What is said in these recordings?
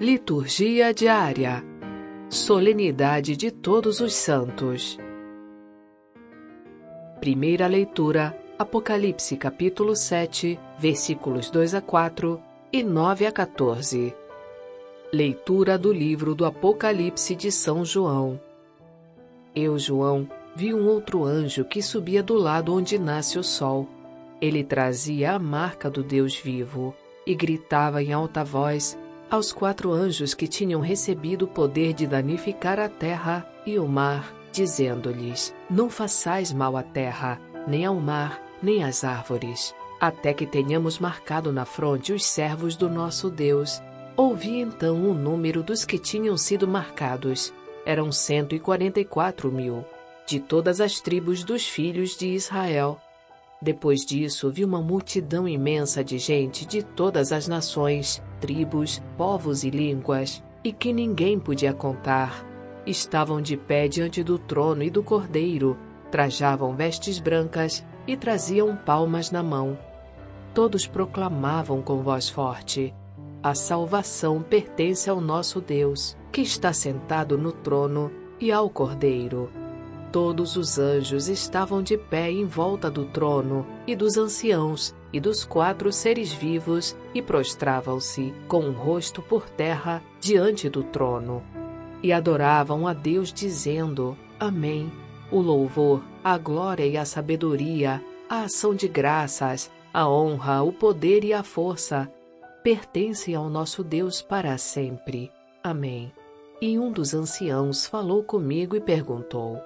Liturgia diária. Solenidade de Todos os Santos. Primeira leitura: Apocalipse capítulo 7, versículos 2 a 4 e 9 a 14. Leitura do livro do Apocalipse de São João. Eu, João, vi um outro anjo que subia do lado onde nasce o sol. Ele trazia a marca do Deus vivo e gritava em alta voz aos quatro anjos que tinham recebido o poder de danificar a terra e o mar, dizendo-lhes: Não façais mal à terra, nem ao mar, nem às árvores, até que tenhamos marcado na fronte os servos do nosso Deus. Ouvi então o número dos que tinham sido marcados. Eram cento e quarenta e quatro mil, de todas as tribos dos filhos de Israel. Depois disso, vi uma multidão imensa de gente de todas as nações, tribos, povos e línguas, e que ninguém podia contar. Estavam de pé diante do trono e do cordeiro, trajavam vestes brancas e traziam palmas na mão. Todos proclamavam com voz forte: A salvação pertence ao nosso Deus, que está sentado no trono, e ao cordeiro. Todos os anjos estavam de pé em volta do trono e dos anciãos e dos quatro seres vivos e prostravam-se com o rosto por terra diante do trono e adoravam a Deus dizendo: Amém. O louvor, a glória e a sabedoria, a ação de graças, a honra, o poder e a força pertencem ao nosso Deus para sempre. Amém. E um dos anciãos falou comigo e perguntou: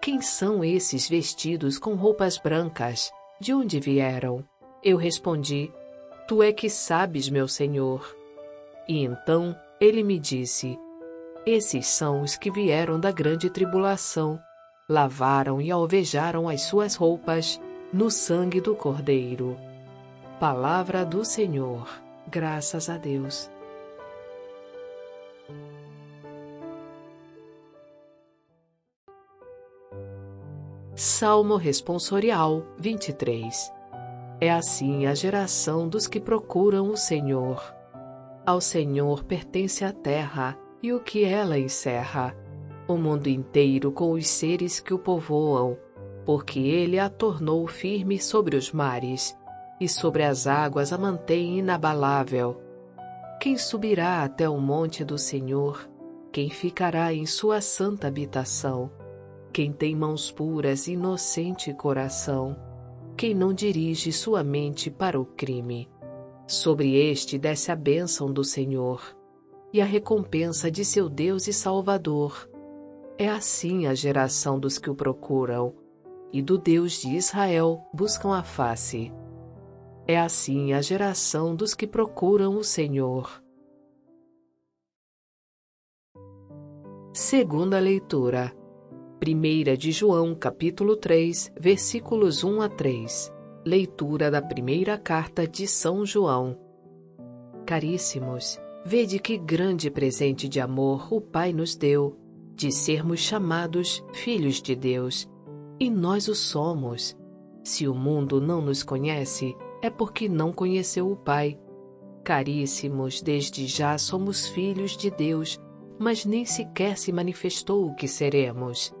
quem são esses vestidos com roupas brancas? De onde vieram? Eu respondi: Tu é que sabes, meu senhor. E então ele me disse: Esses são os que vieram da grande tribulação, lavaram e alvejaram as suas roupas no sangue do Cordeiro. Palavra do Senhor. Graças a Deus. Salmo Responsorial 23 É assim a geração dos que procuram o Senhor. Ao Senhor pertence a terra e o que ela encerra, o mundo inteiro com os seres que o povoam, porque ele a tornou firme sobre os mares e sobre as águas a mantém inabalável. Quem subirá até o monte do Senhor? Quem ficará em sua santa habitação? Quem tem mãos puras e inocente coração, quem não dirige sua mente para o crime. Sobre este desce a bênção do Senhor e a recompensa de seu Deus e Salvador. É assim a geração dos que o procuram, e do Deus de Israel buscam a face. É assim a geração dos que procuram o Senhor. Segunda leitura. Primeira de João, capítulo 3, versículos 1 a 3. Leitura da primeira carta de São João. Caríssimos, vede que grande presente de amor o Pai nos deu, de sermos chamados filhos de Deus. E nós o somos. Se o mundo não nos conhece, é porque não conheceu o Pai. Caríssimos, desde já somos filhos de Deus, mas nem sequer se manifestou o que seremos.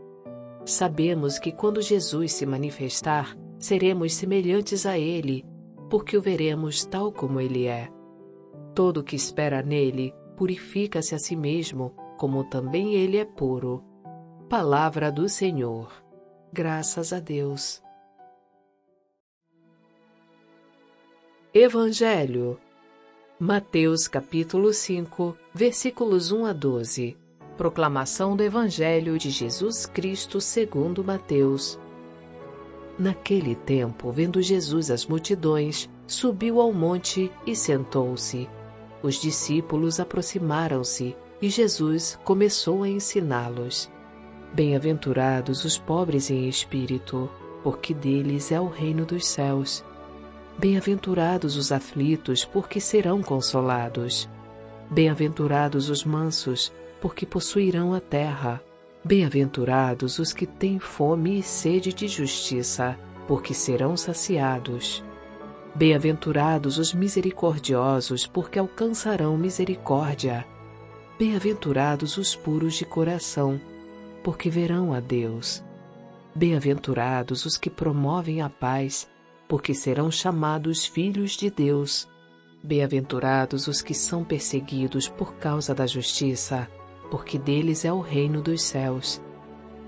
Sabemos que quando Jesus se manifestar, seremos semelhantes a Ele, porque o veremos tal como Ele é. Todo que espera nele purifica-se a si mesmo, como também ele é puro. Palavra do Senhor. Graças a Deus. Evangelho. Mateus capítulo 5, versículos 1 a 12. Proclamação do Evangelho de Jesus Cristo segundo Mateus. Naquele tempo, vendo Jesus as multidões, subiu ao monte e sentou-se. Os discípulos aproximaram-se e Jesus começou a ensiná-los. Bem-aventurados os pobres em espírito, porque deles é o reino dos céus. Bem-aventurados os aflitos, porque serão consolados. Bem-aventurados os mansos, porque possuirão a terra. Bem-aventurados os que têm fome e sede de justiça, porque serão saciados. Bem-aventurados os misericordiosos, porque alcançarão misericórdia. Bem-aventurados os puros de coração, porque verão a Deus. Bem-aventurados os que promovem a paz, porque serão chamados filhos de Deus. Bem-aventurados os que são perseguidos por causa da justiça, porque deles é o reino dos céus.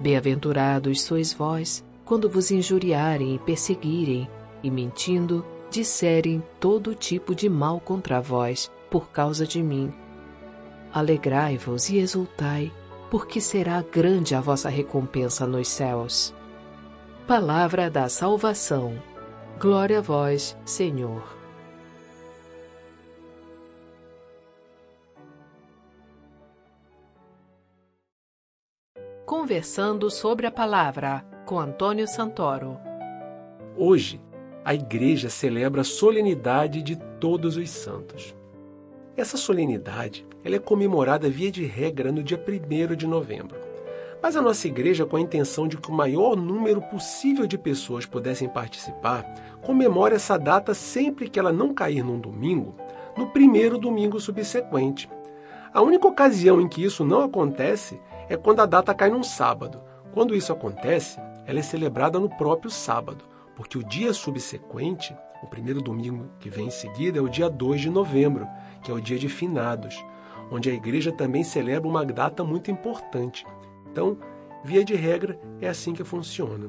Bem-aventurados sois vós, quando vos injuriarem e perseguirem, e mentindo, disserem todo tipo de mal contra vós, por causa de mim. Alegrai-vos e exultai, porque será grande a vossa recompensa nos céus. Palavra da salvação. Glória a vós, Senhor. Conversando sobre a palavra com Antônio Santoro. Hoje, a Igreja celebra a solenidade de Todos os Santos. Essa solenidade ela é comemorada via de regra no dia 1 de novembro. Mas a nossa igreja, com a intenção de que o maior número possível de pessoas pudessem participar, comemora essa data sempre que ela não cair num domingo, no primeiro domingo subsequente. A única ocasião em que isso não acontece é quando a data cai num sábado. Quando isso acontece, ela é celebrada no próprio sábado, porque o dia subsequente, o primeiro domingo que vem em seguida, é o dia 2 de novembro, que é o dia de finados, onde a igreja também celebra uma data muito importante. Então, via de regra, é assim que funciona.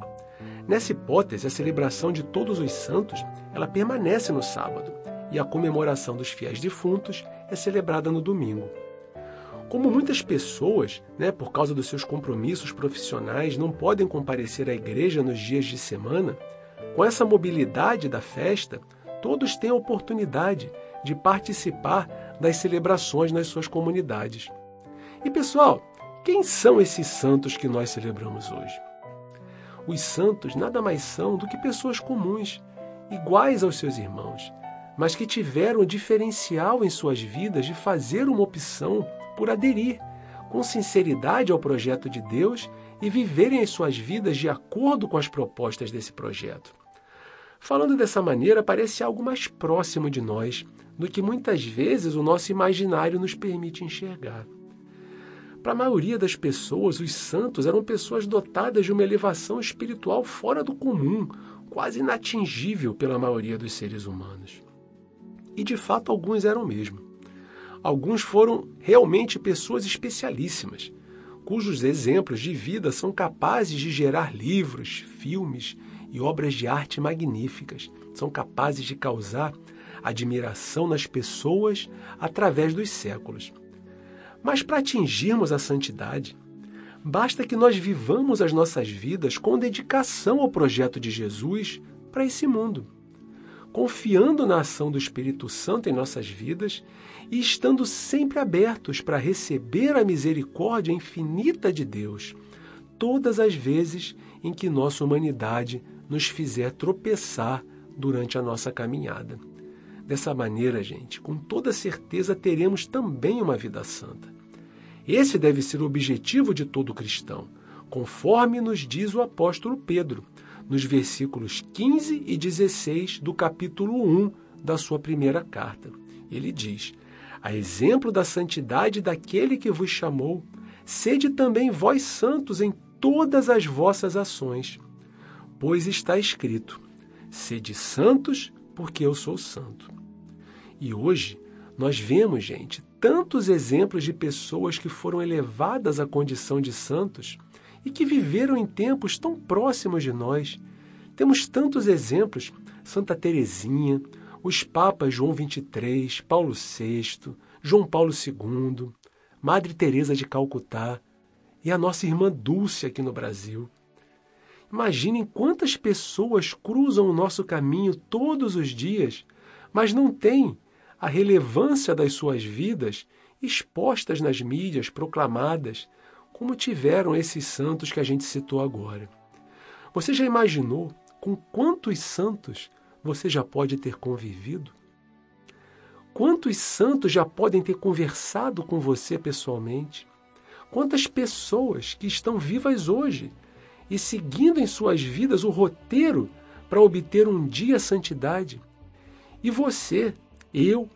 Nessa hipótese, a celebração de todos os santos, ela permanece no sábado, e a comemoração dos fiéis defuntos é celebrada no domingo. Como muitas pessoas, né, por causa dos seus compromissos profissionais, não podem comparecer à igreja nos dias de semana, com essa mobilidade da festa, todos têm a oportunidade de participar das celebrações nas suas comunidades. E pessoal, quem são esses santos que nós celebramos hoje? Os santos nada mais são do que pessoas comuns, iguais aos seus irmãos, mas que tiveram o diferencial em suas vidas de fazer uma opção por aderir com sinceridade ao projeto de Deus e viverem as suas vidas de acordo com as propostas desse projeto. Falando dessa maneira, parece algo mais próximo de nós do que muitas vezes o nosso imaginário nos permite enxergar. Para a maioria das pessoas, os santos eram pessoas dotadas de uma elevação espiritual fora do comum, quase inatingível pela maioria dos seres humanos. E de fato, alguns eram mesmo. Alguns foram realmente pessoas especialíssimas, cujos exemplos de vida são capazes de gerar livros, filmes e obras de arte magníficas. São capazes de causar admiração nas pessoas através dos séculos. Mas para atingirmos a santidade, basta que nós vivamos as nossas vidas com dedicação ao projeto de Jesus para esse mundo, confiando na ação do Espírito Santo em nossas vidas e estando sempre abertos para receber a misericórdia infinita de Deus, todas as vezes em que nossa humanidade nos fizer tropeçar durante a nossa caminhada. Dessa maneira, gente, com toda certeza teremos também uma vida santa. Esse deve ser o objetivo de todo cristão, conforme nos diz o apóstolo Pedro, nos versículos 15 e 16 do capítulo 1 da sua primeira carta. Ele diz: A exemplo da santidade daquele que vos chamou, sede também vós santos em todas as vossas ações Pois está escrito: Sede santos, porque eu sou santo. E hoje nós vemos, gente, tantos exemplos de pessoas que foram elevadas à condição de santos e que viveram em tempos tão próximos de nós. Temos tantos exemplos: Santa Teresinha, os papas João XXIII, Paulo VI, João Paulo II, Madre Teresa de Calcutá e a nossa irmã Dulce aqui no Brasil. Imaginem quantas pessoas cruzam o nosso caminho todos os dias, mas não têm a relevância das suas vidas expostas nas mídias, proclamadas, como tiveram esses santos que a gente citou agora. Você já imaginou com quantos santos você já pode ter convivido? Quantos santos já podem ter conversado com você pessoalmente? Quantas pessoas que estão vivas hoje e seguindo em suas vidas o roteiro para obter um dia santidade. E você, eu,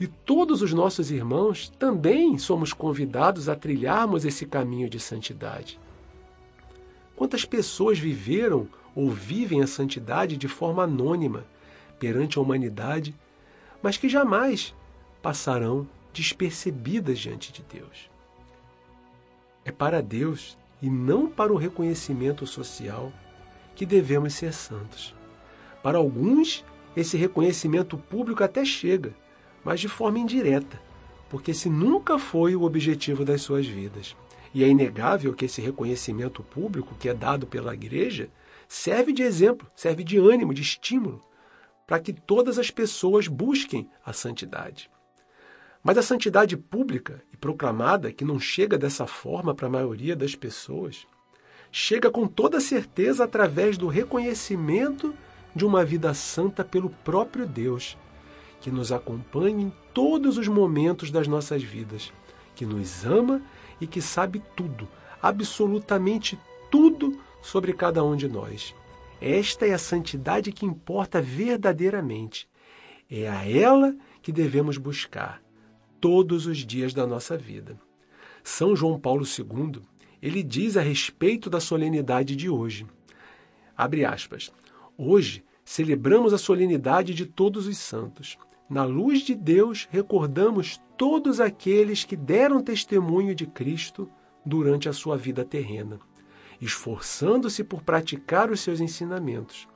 E todos os nossos irmãos também somos convidados a trilharmos esse caminho de santidade. Quantas pessoas viveram ou vivem a santidade de forma anônima perante a humanidade, mas que jamais passarão despercebidas diante de Deus? É para Deus e não para o reconhecimento social que devemos ser santos. Para alguns, esse reconhecimento público até chega, mas de forma indireta, porque esse nunca foi o objetivo das suas vidas. E é inegável que esse reconhecimento público que é dado pela igreja serve de exemplo, serve de ânimo, de estímulo, para que todas as pessoas busquem a santidade. Mas a santidade pública e proclamada, que não chega dessa forma para a maioria das pessoas, chega com toda certeza através do reconhecimento de uma vida santa pelo próprio Deus, que nos acompanha em todos os momentos das nossas vidas, que nos ama e que sabe tudo, absolutamente tudo sobre cada um de nós. Esta é a santidade que importa verdadeiramente. É a ela que devemos buscar todos os dias da nossa vida. São João Paulo II, ele diz a respeito da solenidade de hoje. Abre aspas. Hoje celebramos a solenidade de todos os santos. Na luz de Deus, recordamos todos aqueles que deram testemunho de Cristo durante a sua vida terrena, esforçando-se por praticar os seus ensinamentos.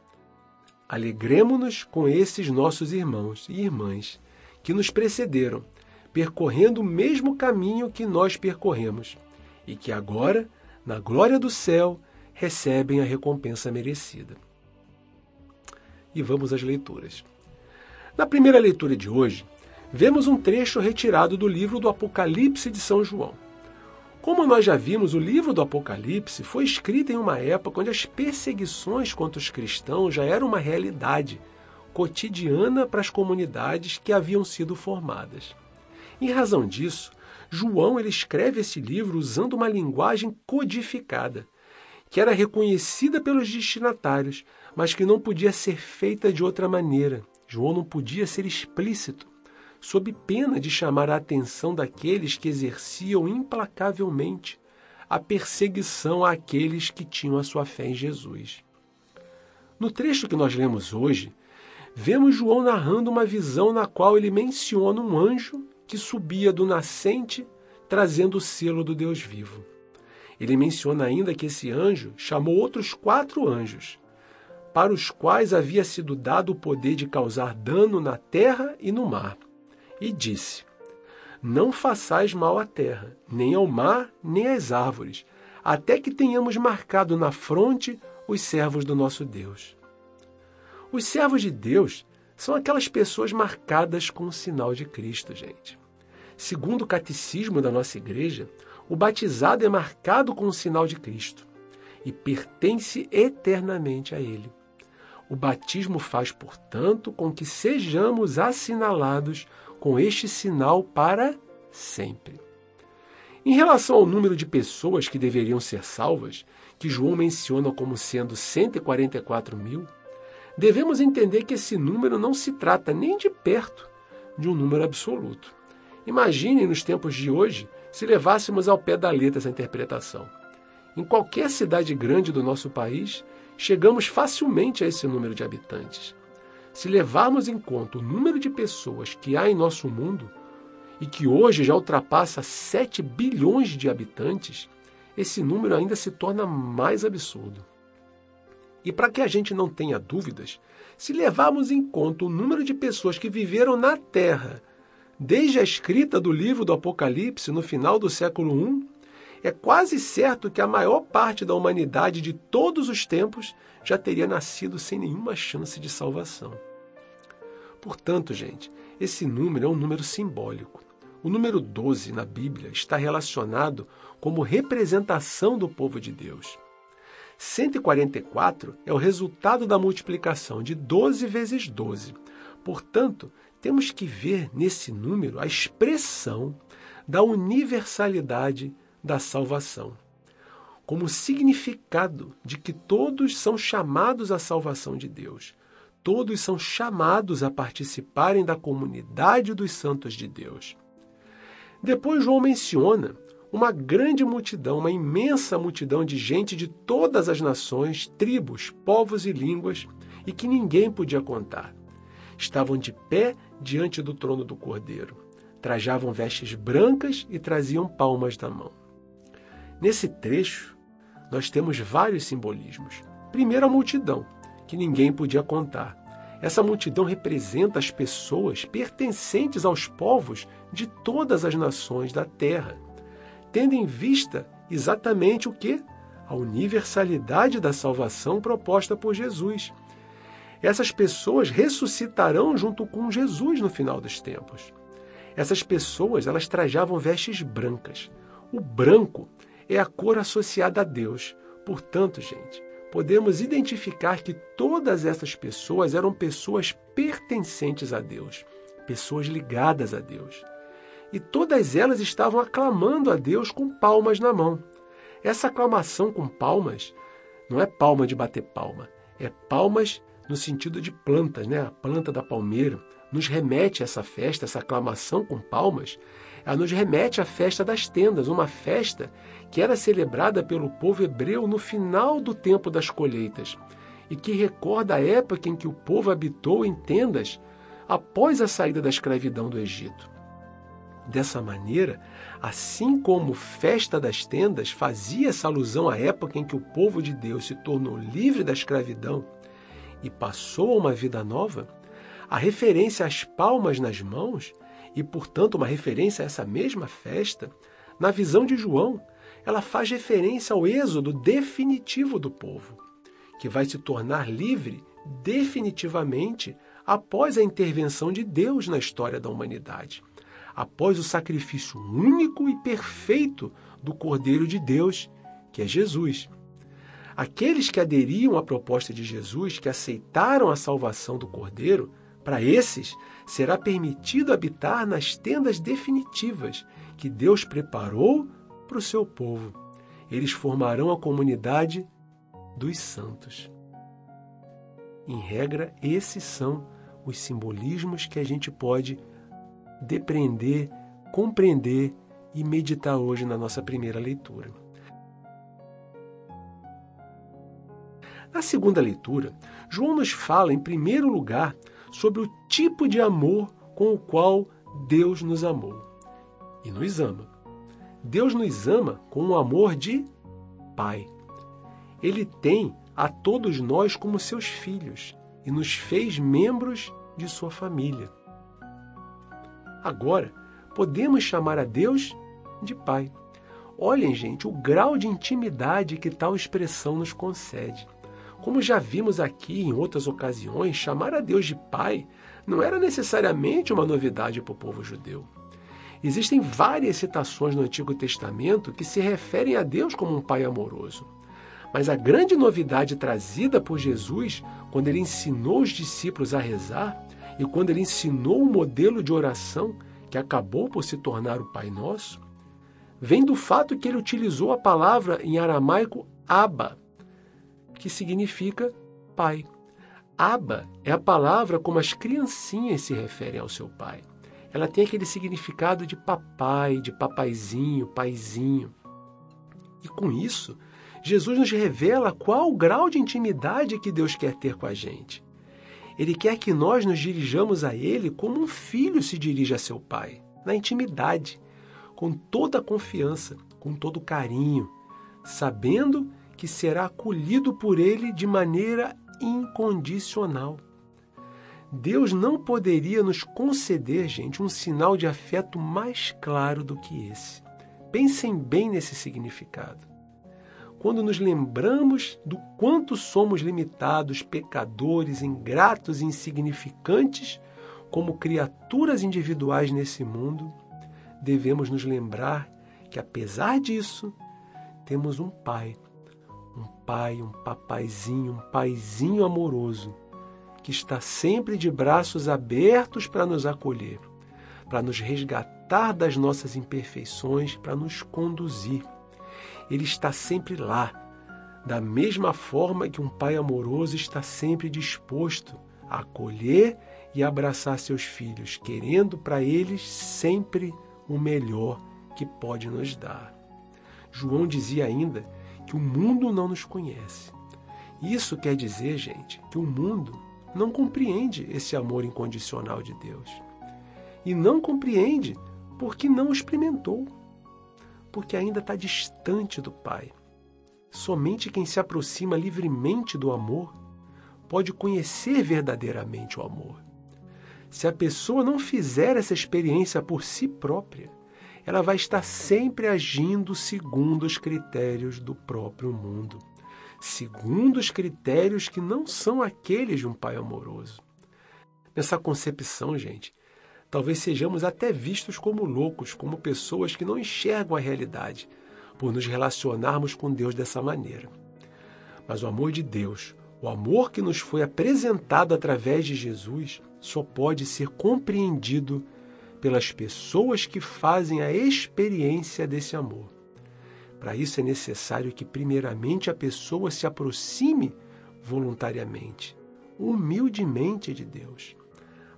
Alegremo-nos com esses nossos irmãos e irmãs que nos precederam percorrendo o mesmo caminho que nós percorremos e que agora, na glória do céu, recebem a recompensa merecida. E vamos às leituras. Na primeira leitura de hoje, vemos um trecho retirado do livro do Apocalipse de São João. Como nós já vimos, o livro do Apocalipse foi escrito em uma época onde as perseguições contra os cristãos já eram uma realidade cotidiana para as comunidades que haviam sido formadas. Em razão disso, João ele escreve esse livro usando uma linguagem codificada, que era reconhecida pelos destinatários, mas que não podia ser feita de outra maneira. João não podia ser explícito, sob pena de chamar a atenção daqueles que exerciam implacavelmente a perseguição àqueles que tinham a sua fé em Jesus. No trecho que nós lemos hoje, vemos João narrando uma visão na qual ele menciona um anjo que subia do nascente trazendo o selo do Deus vivo. Ele menciona ainda que esse anjo chamou outros quatro anjos, para os quais havia sido dado o poder de causar dano na terra e no mar, e disse: Não façais mal à terra, nem ao mar, nem às árvores, até que tenhamos marcado na fronte os servos do nosso Deus. Os servos de Deus são aquelas pessoas marcadas com o sinal de Cristo, gente. Segundo o catecismo da nossa igreja, o batizado é marcado com o sinal de Cristo e pertence eternamente a Ele. O batismo faz, portanto, com que sejamos assinalados com este sinal para sempre. Em relação ao número de pessoas que deveriam ser salvas, que João menciona como sendo 144 mil, devemos entender que esse número não se trata nem de perto de um número absoluto. Imaginem nos tempos de hoje se levássemos ao pé da letra essa interpretação. Em qualquer cidade grande do nosso país, chegamos facilmente a esse número de habitantes. Se levarmos em conta o número de pessoas que há em nosso mundo, e que hoje já ultrapassa 7 bilhões de habitantes, esse número ainda se torna mais absurdo. E para que a gente não tenha dúvidas, se levarmos em conta o número de pessoas que viveram na Terra desde a escrita do livro do Apocalipse no final do século I, é quase certo que a maior parte da humanidade de todos os tempos já teria nascido sem nenhuma chance de salvação. Portanto, gente, esse número é um número simbólico. O número 12 na Bíblia está relacionado como representação do povo de Deus. 144 é o resultado da multiplicação de 12 vezes 12. Portanto, temos que ver nesse número a expressão da universalidade da salvação, como significado de que todos são chamados à salvação de Deus. todos são chamados a participarem da comunidade dos santos de Deus. Depois, João menciona uma grande multidão, uma imensa multidão de gente de todas as nações, tribos, povos e línguas, e que ninguém podia contar. Estavam de pé diante do trono do Cordeiro. Trajavam vestes brancas e traziam palmas na mão. Nesse trecho, nós temos vários simbolismos. Primeiro, a multidão, que ninguém podia contar. Essa multidão representa as pessoas pertencentes aos povos de todas as nações da terra, tendo em vista exatamente o que? A universalidade da salvação proposta por Jesus. Essas pessoas ressuscitarão junto com Jesus no final dos tempos. Essas pessoas, elas trajavam vestes brancas. O branco é a cor associada a Deus. Portanto, gente, podemos identificar que todas essas pessoas eram pessoas pertencentes a Deus, pessoas ligadas a Deus. E todas elas estavam aclamando a Deus com palmas na mão. Essa aclamação com palmas não é palma de bater palma, é palmas no sentido de plantas, né? A planta da palmeira nos remete a essa festa, essa aclamação com palmas, ela nos remete à festa das tendas, uma festa que era celebrada pelo povo hebreu no final do tempo das colheitas e que recorda a época em que o povo habitou em tendas após a saída da escravidão do Egito. Dessa maneira, assim como festa das tendas fazia essa alusão à época em que o povo de Deus se tornou livre da escravidão e passou a uma vida nova, a referência às palmas nas mãos e, portanto, uma referência a essa mesma festa, na visão de João, ela faz referência ao êxodo definitivo do povo, que vai se tornar livre definitivamente após a intervenção de Deus na história da humanidade, após o sacrifício único e perfeito do Cordeiro de Deus, que é Jesus. Aqueles que aderiam à proposta de Jesus, que aceitaram a salvação do Cordeiro, para esses será permitido habitar nas tendas definitivas que Deus preparou para o seu povo. Eles formarão a comunidade dos santos. Em regra, esses são os simbolismos que a gente pode depreender, compreender e meditar hoje na nossa primeira leitura. Na segunda leitura, João nos fala, em primeiro lugar, sobre o tipo de amor com o qual Deus nos amou e nos ama. Deus nos ama com um amor de Pai. Ele tem a todos nós como seus filhos e nos fez membros de sua família. Agora, podemos chamar a Deus de Pai. Olhem, gente, o grau de intimidade que tal expressão nos concede. Como já vimos aqui em outras ocasiões, chamar a Deus de Pai não era necessariamente uma novidade para o povo judeu. Existem várias citações no Antigo Testamento que se referem a Deus como um Pai amoroso. Mas a grande novidade trazida por Jesus, quando ele ensinou os discípulos a rezar e quando ele ensinou o modelo de oração que acabou por se tornar o Pai Nosso, vem do fato que ele utilizou a palavra em aramaico Abba, que significa pai. Aba é a palavra como as criancinhas se referem ao seu pai. Ela tem aquele significado de papai, de papaizinho, paizinho. E com isso, Jesus nos revela qual o grau de intimidade que Deus quer ter com a gente. Ele quer que nós nos dirijamos a Ele como um filho se dirige a seu pai, na intimidade, com toda a confiança, com todo o carinho, sabendo que será acolhido por ele de maneira incondicional. Deus não poderia nos conceder, gente, um sinal de afeto mais claro do que esse. Pensem bem nesse significado. Quando nos lembramos do quanto somos limitados, pecadores, ingratos e insignificantes como criaturas individuais nesse mundo, devemos nos lembrar que, apesar disso, temos um Pai um pai, um papaizinho, um paizinho amoroso, que está sempre de braços abertos para nos acolher, para nos resgatar das nossas imperfeições, para nos conduzir. Ele está sempre lá, da mesma forma que um pai amoroso está sempre disposto a acolher e abraçar seus filhos, querendo para eles sempre o melhor que pode nos dar. João dizia ainda que o mundo não nos conhece. Isso quer dizer, gente, que o mundo não compreende esse amor incondicional de Deus. E não compreende porque não experimentou, porque ainda está distante do Pai. Somente quem se aproxima livremente do amor pode conhecer verdadeiramente o amor. Se a pessoa não fizer essa experiência por si própria, ela vai estar sempre agindo segundo os critérios do próprio mundo, segundo os critérios que não são aqueles de um pai amoroso. Nessa concepção, gente, talvez sejamos até vistos como loucos, como pessoas que não enxergam a realidade, por nos relacionarmos com Deus dessa maneira. Mas o amor de Deus, o amor que nos foi apresentado através de Jesus, só pode ser compreendido pelas pessoas que fazem a experiência desse amor. Para isso é necessário que, primeiramente, a pessoa se aproxime voluntariamente, humildemente de Deus,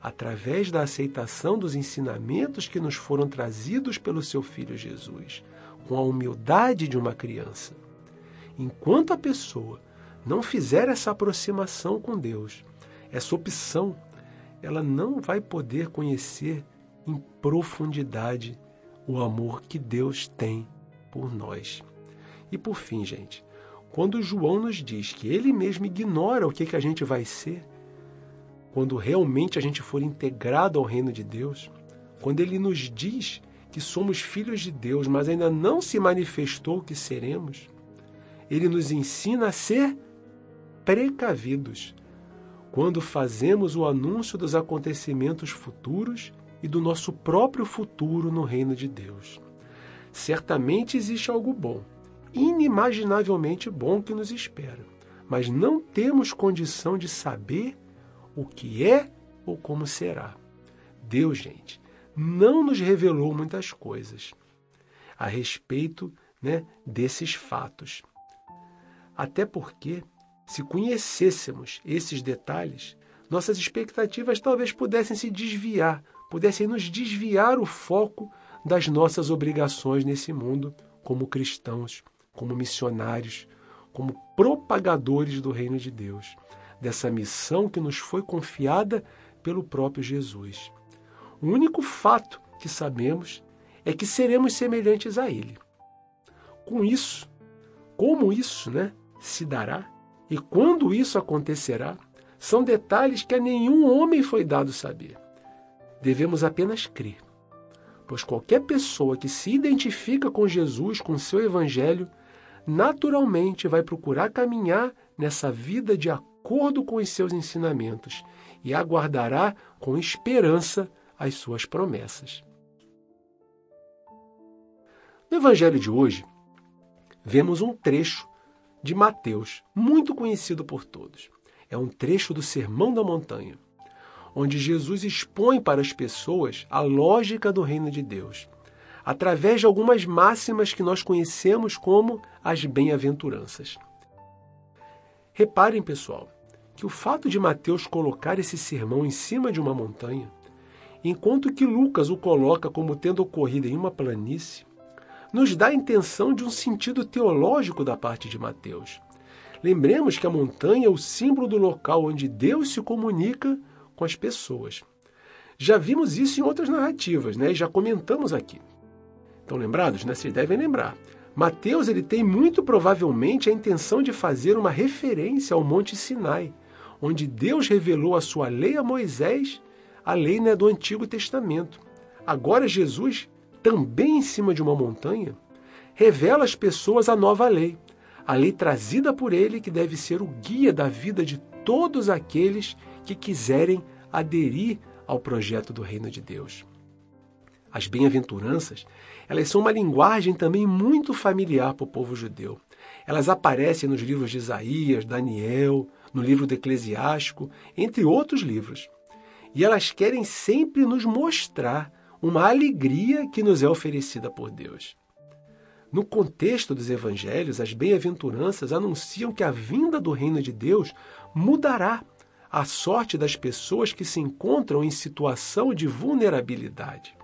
através da aceitação dos ensinamentos que nos foram trazidos pelo seu Filho Jesus com a humildade de uma criança. Enquanto a pessoa não fizer essa aproximação com Deus, essa opção, ela não vai poder conhecer em profundidade o amor que Deus tem por nós. E por fim, gente, quando João nos diz que ele mesmo ignora o que, que a gente vai ser, quando realmente a gente for integrado ao reino de Deus, quando ele nos diz que somos filhos de Deus, mas ainda não se manifestou que seremos, ele nos ensina a ser precavidos quando fazemos o anúncio dos acontecimentos futuros e do nosso próprio futuro no reino de Deus. Certamente existe algo bom, inimaginavelmente bom que nos espera, mas não temos condição de saber o que é ou como será. Deus, gente, não nos revelou muitas coisas a respeito né, desses fatos. Até porque, se conhecêssemos esses detalhes, nossas expectativas talvez pudessem se desviar, pudessem nos desviar o foco das nossas obrigações nesse mundo como cristãos, como missionários, como propagadores do reino de Deus, dessa missão que nos foi confiada pelo próprio Jesus. O único fato que sabemos é que seremos semelhantes a Ele. Com isso, como isso né, se dará e quando isso acontecerá, são detalhes que a nenhum homem foi dado saber. Devemos apenas crer, pois qualquer pessoa que se identifica com Jesus, com seu Evangelho, naturalmente vai procurar caminhar nessa vida de acordo com os seus ensinamentos e aguardará com esperança as suas promessas. No Evangelho de hoje, vemos um trecho de Mateus, muito conhecido por todos. É um trecho do Sermão da Montanha, onde Jesus expõe para as pessoas a lógica do reino de Deus, através de algumas máximas que nós conhecemos como as bem-aventuranças. Reparem, pessoal, que o fato de Mateus colocar esse sermão em cima de uma montanha enquanto que Lucas o coloca como tendo ocorrido em uma planície, nos dá a intenção de um sentido teológico da parte de Mateus. Lembremos que a montanha é o símbolo do local onde Deus se comunica com as pessoas. Já vimos isso em outras narrativas, né? E já comentamos aqui. Estão lembrados? Né? Vocês devem lembrar. Mateus ele tem muito provavelmente a intenção de fazer uma referência ao Monte Sinai, onde Deus revelou a sua lei a Moisés a lei né, do Antigo Testamento. Agora, Jesus, também em cima de uma montanha, revela às pessoas a nova lei, a lei trazida por ele, que deve ser o guia da vida de todos aqueles que quiserem aderir ao projeto do reino de Deus. As bem-aventuranças, elas são uma linguagem também muito familiar para o povo judeu. Elas aparecem nos livros de Isaías, Daniel, no livro do Eclesiástico, entre outros livros. E elas querem sempre nos mostrar uma alegria que nos é oferecida por Deus. No contexto dos evangelhos, as bem-aventuranças anunciam que a vinda do reino de Deus mudará a sorte das pessoas que se encontram em situação de vulnerabilidade,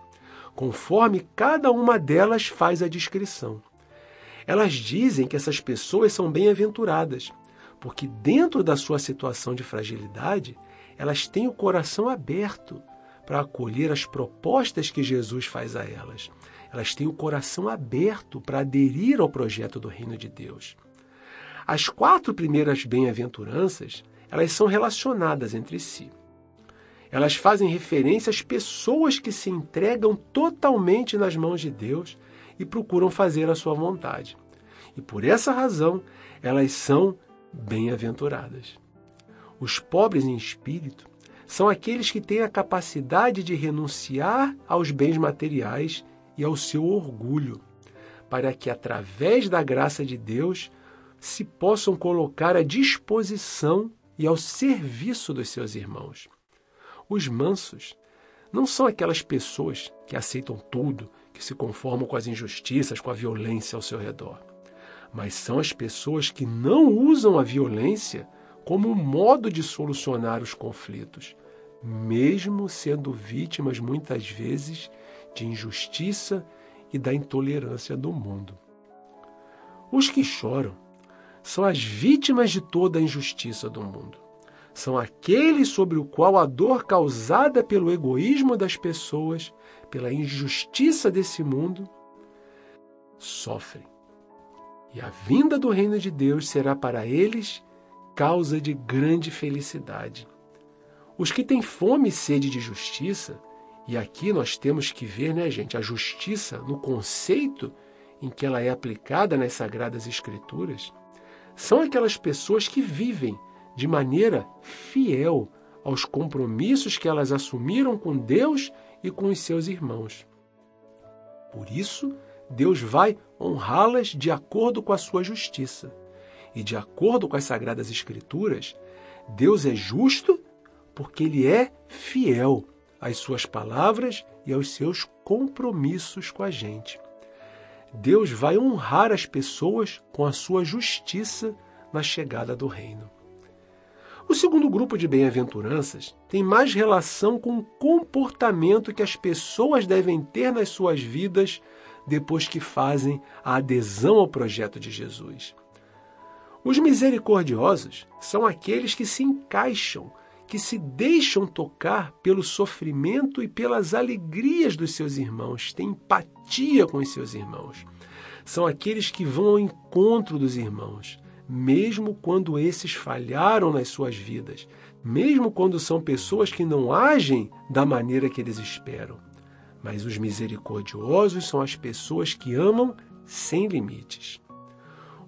conforme cada uma delas faz a descrição. Elas dizem que essas pessoas são bem-aventuradas, porque dentro da sua situação de fragilidade, elas têm o coração aberto para acolher as propostas que Jesus faz a elas. Elas têm o coração aberto para aderir ao projeto do reino de Deus. As quatro primeiras bem-aventuranças, elas são relacionadas entre si. Elas fazem referência às pessoas que se entregam totalmente nas mãos de Deus e procuram fazer a sua vontade. E por essa razão, elas são bem-aventuradas. Os pobres em espírito são aqueles que têm a capacidade de renunciar aos bens materiais e ao seu orgulho, para que, através da graça de Deus, se possam colocar à disposição e ao serviço dos seus irmãos. Os mansos não são aquelas pessoas que aceitam tudo, que se conformam com as injustiças, com a violência ao seu redor, mas são as pessoas que não usam a violência como modo de solucionar os conflitos, mesmo sendo vítimas muitas vezes de injustiça e da intolerância do mundo. Os que choram são as vítimas de toda a injustiça do mundo. São aqueles sobre o qual a dor causada pelo egoísmo das pessoas, pela injustiça desse mundo, sofrem. E a vinda do reino de Deus será para eles causa de grande felicidade. Os que têm fome e sede de justiça e aqui nós temos que ver, né, gente, a justiça no conceito em que ela é aplicada nas Sagradas Escrituras, são aquelas pessoas que vivem de maneira fiel aos compromissos que elas assumiram com Deus e com os seus irmãos. Por isso, Deus vai honrá-las de acordo com a sua justiça. E de acordo com as Sagradas Escrituras, Deus é justo porque ele é fiel às suas palavras e aos seus compromissos com a gente. Deus vai honrar as pessoas com a sua justiça na chegada do reino. O segundo grupo de bem-aventuranças tem mais relação com o comportamento que as pessoas devem ter nas suas vidas depois que fazem a adesão ao projeto de Jesus. Os misericordiosos são aqueles que se encaixam que se deixam tocar pelo sofrimento e pelas alegrias dos seus irmãos, têm empatia com os seus irmãos. São aqueles que vão ao encontro dos irmãos, mesmo quando esses falharam nas suas vidas, mesmo quando são pessoas que não agem da maneira que eles esperam. Mas os misericordiosos são as pessoas que amam sem limites.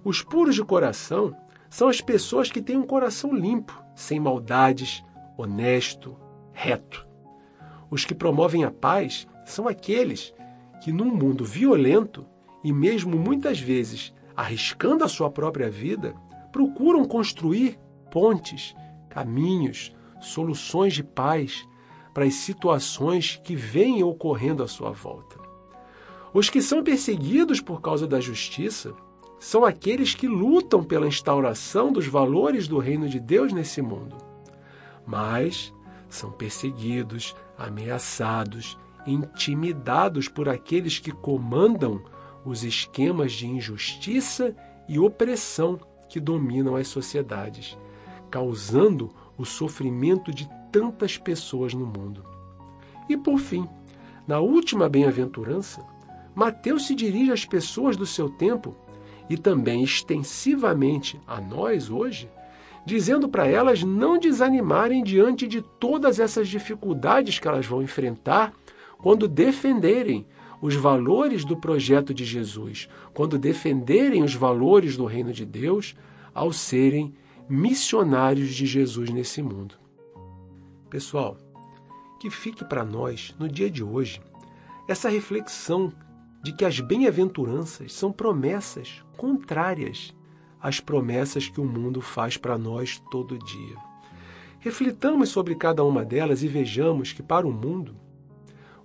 Os puros de coração são as pessoas que têm um coração limpo, sem maldades, honesto, reto. Os que promovem a paz são aqueles que, num mundo violento e mesmo muitas vezes arriscando a sua própria vida, procuram construir pontes, caminhos, soluções de paz para as situações que vêm ocorrendo à sua volta. Os que são perseguidos por causa da justiça são aqueles que lutam pela instauração dos valores do reino de Deus nesse mundo mas são perseguidos, ameaçados, intimidados por aqueles que comandam os esquemas de injustiça e opressão que dominam as sociedades, causando o sofrimento de tantas pessoas no mundo. E por fim, na última bem-aventurança, Mateus se dirige às pessoas do seu tempo e também extensivamente a nós hoje, dizendo para elas não desanimarem diante de todas essas dificuldades que elas vão enfrentar quando defenderem os valores do projeto de Jesus, quando defenderem os valores do reino de Deus ao serem missionários de Jesus nesse mundo. Pessoal, que fique para nós, no dia de hoje, essa reflexão de que as bem-aventuranças são promessas contrárias as promessas que o mundo faz para nós todo dia. Reflitamos sobre cada uma delas e vejamos que, para o mundo,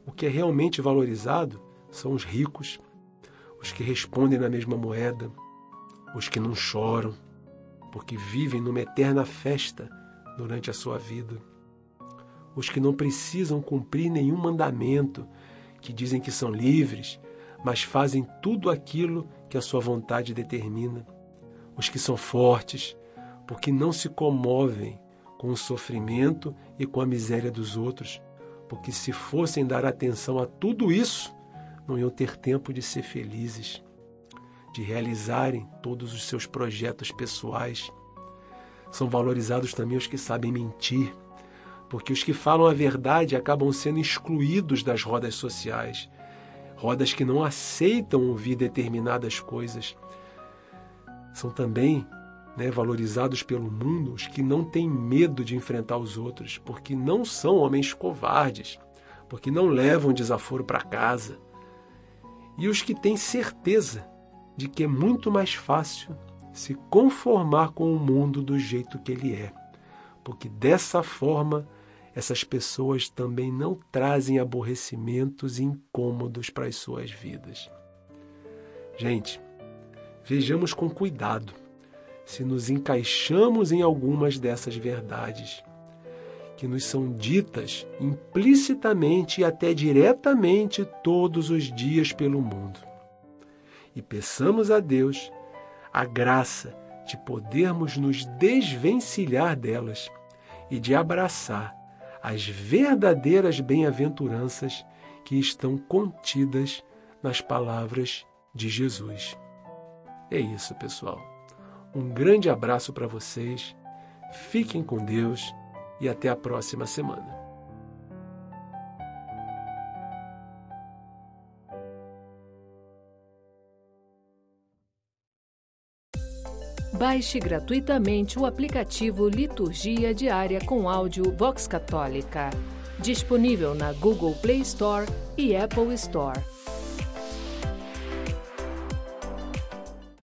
o que é realmente valorizado são os ricos, os que respondem na mesma moeda, os que não choram, porque vivem numa eterna festa durante a sua vida. Os que não precisam cumprir nenhum mandamento, que dizem que são livres, mas fazem tudo aquilo que a sua vontade determina. Os que são fortes, porque não se comovem com o sofrimento e com a miséria dos outros, porque se fossem dar atenção a tudo isso, não iam ter tempo de ser felizes, de realizarem todos os seus projetos pessoais. São valorizados também os que sabem mentir, porque os que falam a verdade acabam sendo excluídos das rodas sociais, rodas que não aceitam ouvir determinadas coisas. São também né, valorizados pelo mundo os que não têm medo de enfrentar os outros, porque não são homens covardes, porque não levam desaforo para casa. E os que têm certeza de que é muito mais fácil se conformar com o mundo do jeito que ele é, porque dessa forma essas pessoas também não trazem aborrecimentos e incômodos para as suas vidas. Gente, vejamos com cuidado se nos encaixamos em algumas dessas verdades, que nos são ditas implicitamente e até diretamente todos os dias pelo mundo. E peçamos a Deus a graça de podermos nos desvencilhar delas e de abraçar as verdadeiras bem-aventuranças que estão contidas nas palavras de Jesus. É isso, pessoal. Um grande abraço para vocês, fiquem com Deus e até a próxima semana. Baixe gratuitamente o aplicativo Liturgia Diária com áudio Vox Católica, disponível na Google Play Store e Apple Store.